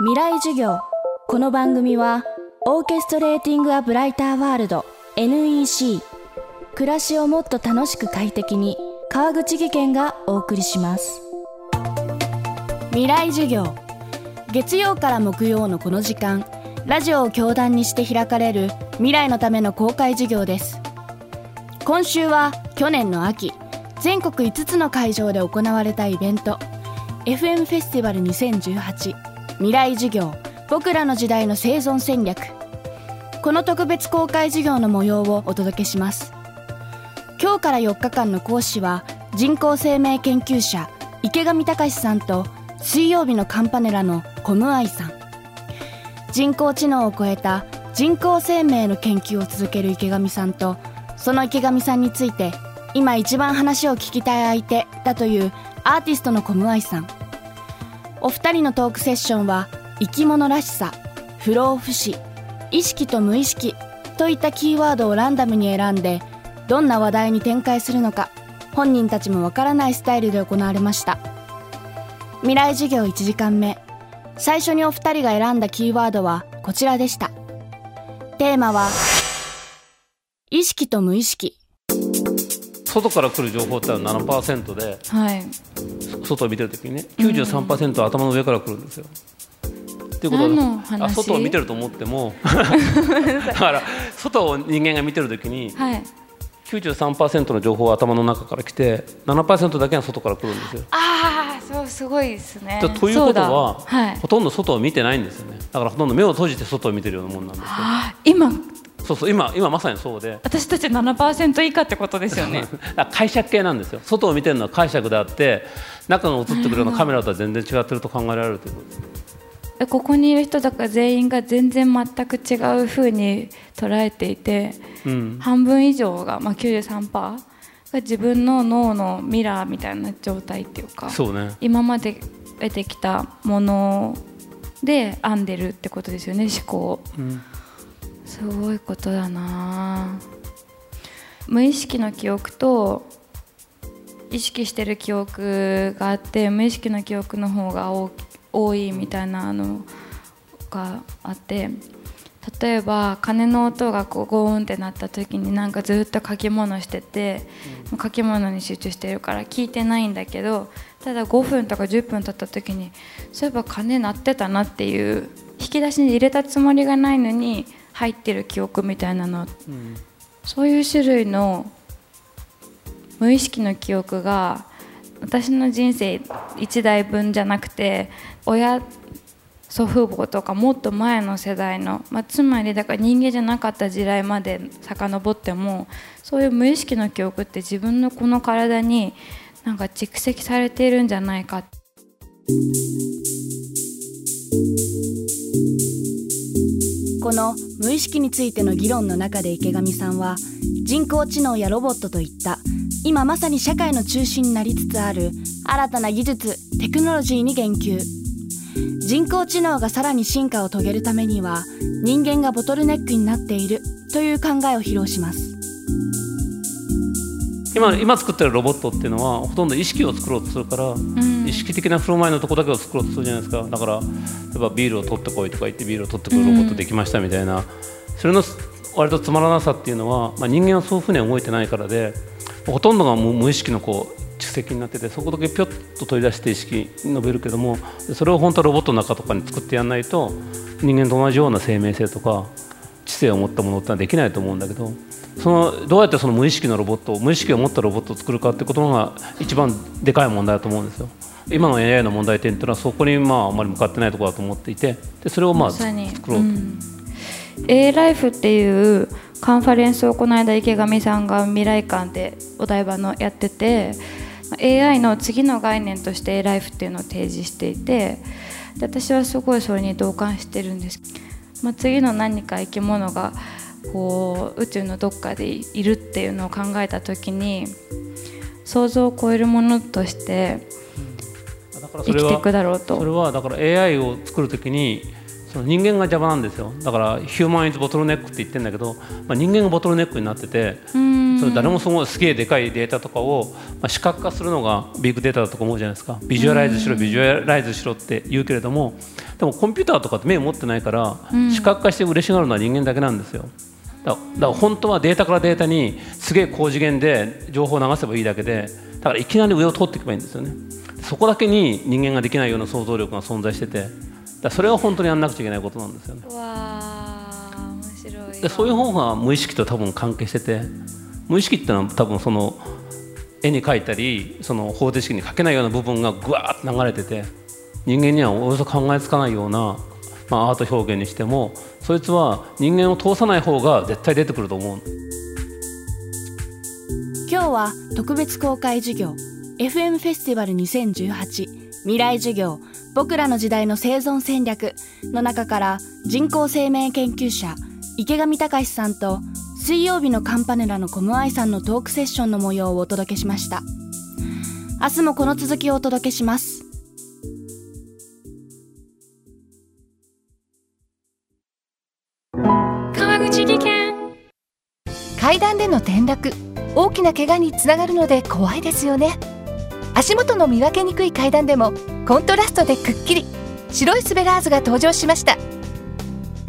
未来授業。この番組はオーケストレーティング・ア・ブライター・ワールド NEC 暮らしをもっと楽しく快適に川口義賢がお送りします。未来授業。月曜から木曜のこの時間ラジオを教壇にして開かれる未来のための公開授業です。今週は去年の秋全国5つの会場で行われたイベント FM フェスティバル2018未来授業。僕らの時代の生存戦略。この特別公開授業の模様をお届けします。今日から4日間の講師は人工生命研究者池上隆さんと水曜日のカンパネラのコムアイさん。人工知能を超えた人工生命の研究を続ける池上さんとその池上さんについて今一番話を聞きたい相手だというアーティストのコムアイさん。お二人のトークセッションは生き物らしさ不老不死意識と無意識といったキーワードをランダムに選んでどんな話題に展開するのか本人たちもわからないスタイルで行われました。未来授業1時間目。最初にお二人が選んだキーワードはこちらでした。テーマは意識と無意識。外から来る情報ってのは7%で、はい、外を見てるときにね93%は頭の上から来るんですよ。っていうことはあ外を見てると思っても だから外を人間が見てるときに、はい、93%の情報は頭の中から来て7%だけが外から来るんですよ。ああそうすごいですね。ということは、はい、ほとんど外を見てないんですよね。だからほとんど目を閉じて外を見てるようなもんなんですよ。今そうそう今今まさにそうで。私たち7%以下ってことですよね。解釈系なんですよ。外を見てるのは解釈であって中が映ってくるようなカメラとは全然違ってると考えられる。ということですここにいる人だから全員が全然全く違うふうに捉えていて、うん、半分以上が、まあ、93%が自分の脳のミラーみたいな状態っていうかそう、ね、今まで出てきたもので編んでるってことですよね思考、うん、すごいことだな。無意識の記憶と意識してる記憶があって無意識の記憶の方が多いみたいなのがあって例えば鐘の音がこうゴーンってなった時になんかずっと書き物してて、うん、書き物に集中してるから聞いてないんだけどただ5分とか10分経った時にそういえば鐘鳴ってたなっていう引き出しに入れたつもりがないのに入ってる記憶みたいなの、うん、そういう種類の無意識の記憶が私の人生1代分じゃなくて親祖父母とかもっと前の世代の、まあ、つまりだから人間じゃなかった時代まで遡ってもそういう無意識の記憶って自分のこの体になんか蓄積されているんじゃないか。この無意識についての議論の中で池上さんは人工知能やロボットといった今まさに社会の中心になりつつある新たな技術テクノロジーに言及。人工知能がさらに進化を遂げるためには人間がボトルネックになっているという考えを披露します。今今作ってるロボットっていうのはほとんど意識を作ろうとするから、うん、意識的な振る舞いのとこだけを作ろうとするじゃないですか。だから例えばビールを取ってこいとか言ってビールを取ってくるロボットできましたみたいな、うん、それの割とつまらなさっていうのは、まあ、人間はそういうふうに動いてないからでほとんどが無意識のこう蓄積になっててそこだけぴょっと取り出して意識伸びるけどもそれを本当はロボットの中とかに作ってやらないと人間と同じような生命性とか知性を持ったものってのはできないと思うんだけどそのどうやってその無意識のロボット無意識を持ったロボットを作るかってことが一番でかい問題だと思うんですよ。今の AI の問題点っていうのはそこにまああまり向かってないところだと思っていてでそれをまあ作ろうと。うん、A ライフっていうカンファレンスをこの間池上さんが未来館でお台場のやってて AI の次の概念として A ライフっていうのを提示していてで私はすごいそれに同感してるんです、まあ、次の何か生き物がこう宇宙のどっかでいるっていうのを考えた時に想像を超えるものとして生きていくだろうと。それはだから AI を作る時にその人間が邪魔なんですよ。だからヒューマンイズボトルネックって言ってるんだけど、まあ、人間がボトルネックになっててそれ誰もそのすげえでかいデータとかを、まあ、視覚化するのがビッグデータだと思うじゃないですか。ビジュアライズしろビジュアライズしろって言うけれどもでもコンピューターとかって目を持ってないから、視覚化して嬉しがるのは人間だけなんですよだから本当はデータからデータにすげえ高次元で情報を流せばいいだけでだからいきなり上を通っていけばいいんですよね。そこだけに人間ができないような想像力が存在しててだそれは本当にやらなくちゃいけないことなんですよね。わ面白い。でそういう方が無意識と多分関係してて無意識っていうのは多分その絵に描いたりその方程式に書けないような部分がぐわーっと流れてて人間にはおよそ考えつかないような、まあ、アート表現にしてもそいつは人間を通さない方が絶対出てくると思う。今日は特別公開授業 FM フェスティバル2018未来授業僕らの時代の生存戦略の中から人工生命研究者池上隆さんと水曜日のカンパネラのコムアイさんのトークセッションの模様をお届けしました。明日もこの続きをお届けします。階段での転落。大きな怪我につながるので怖いですよね。足元の見分けにくい階段でもコントラストでくっきり。白いスベラーズが登場しました。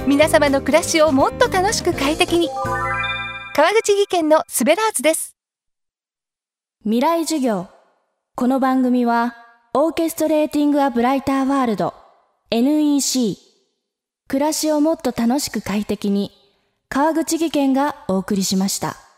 皆様の暮らしをもっと楽しく快適に。川口技研のスベラーズです。未来授業。この番組はオーケストレーティング・ア・ブライター・ワールド NEC 暮らしをもっと楽しく快適に。川口技研がお送りしました。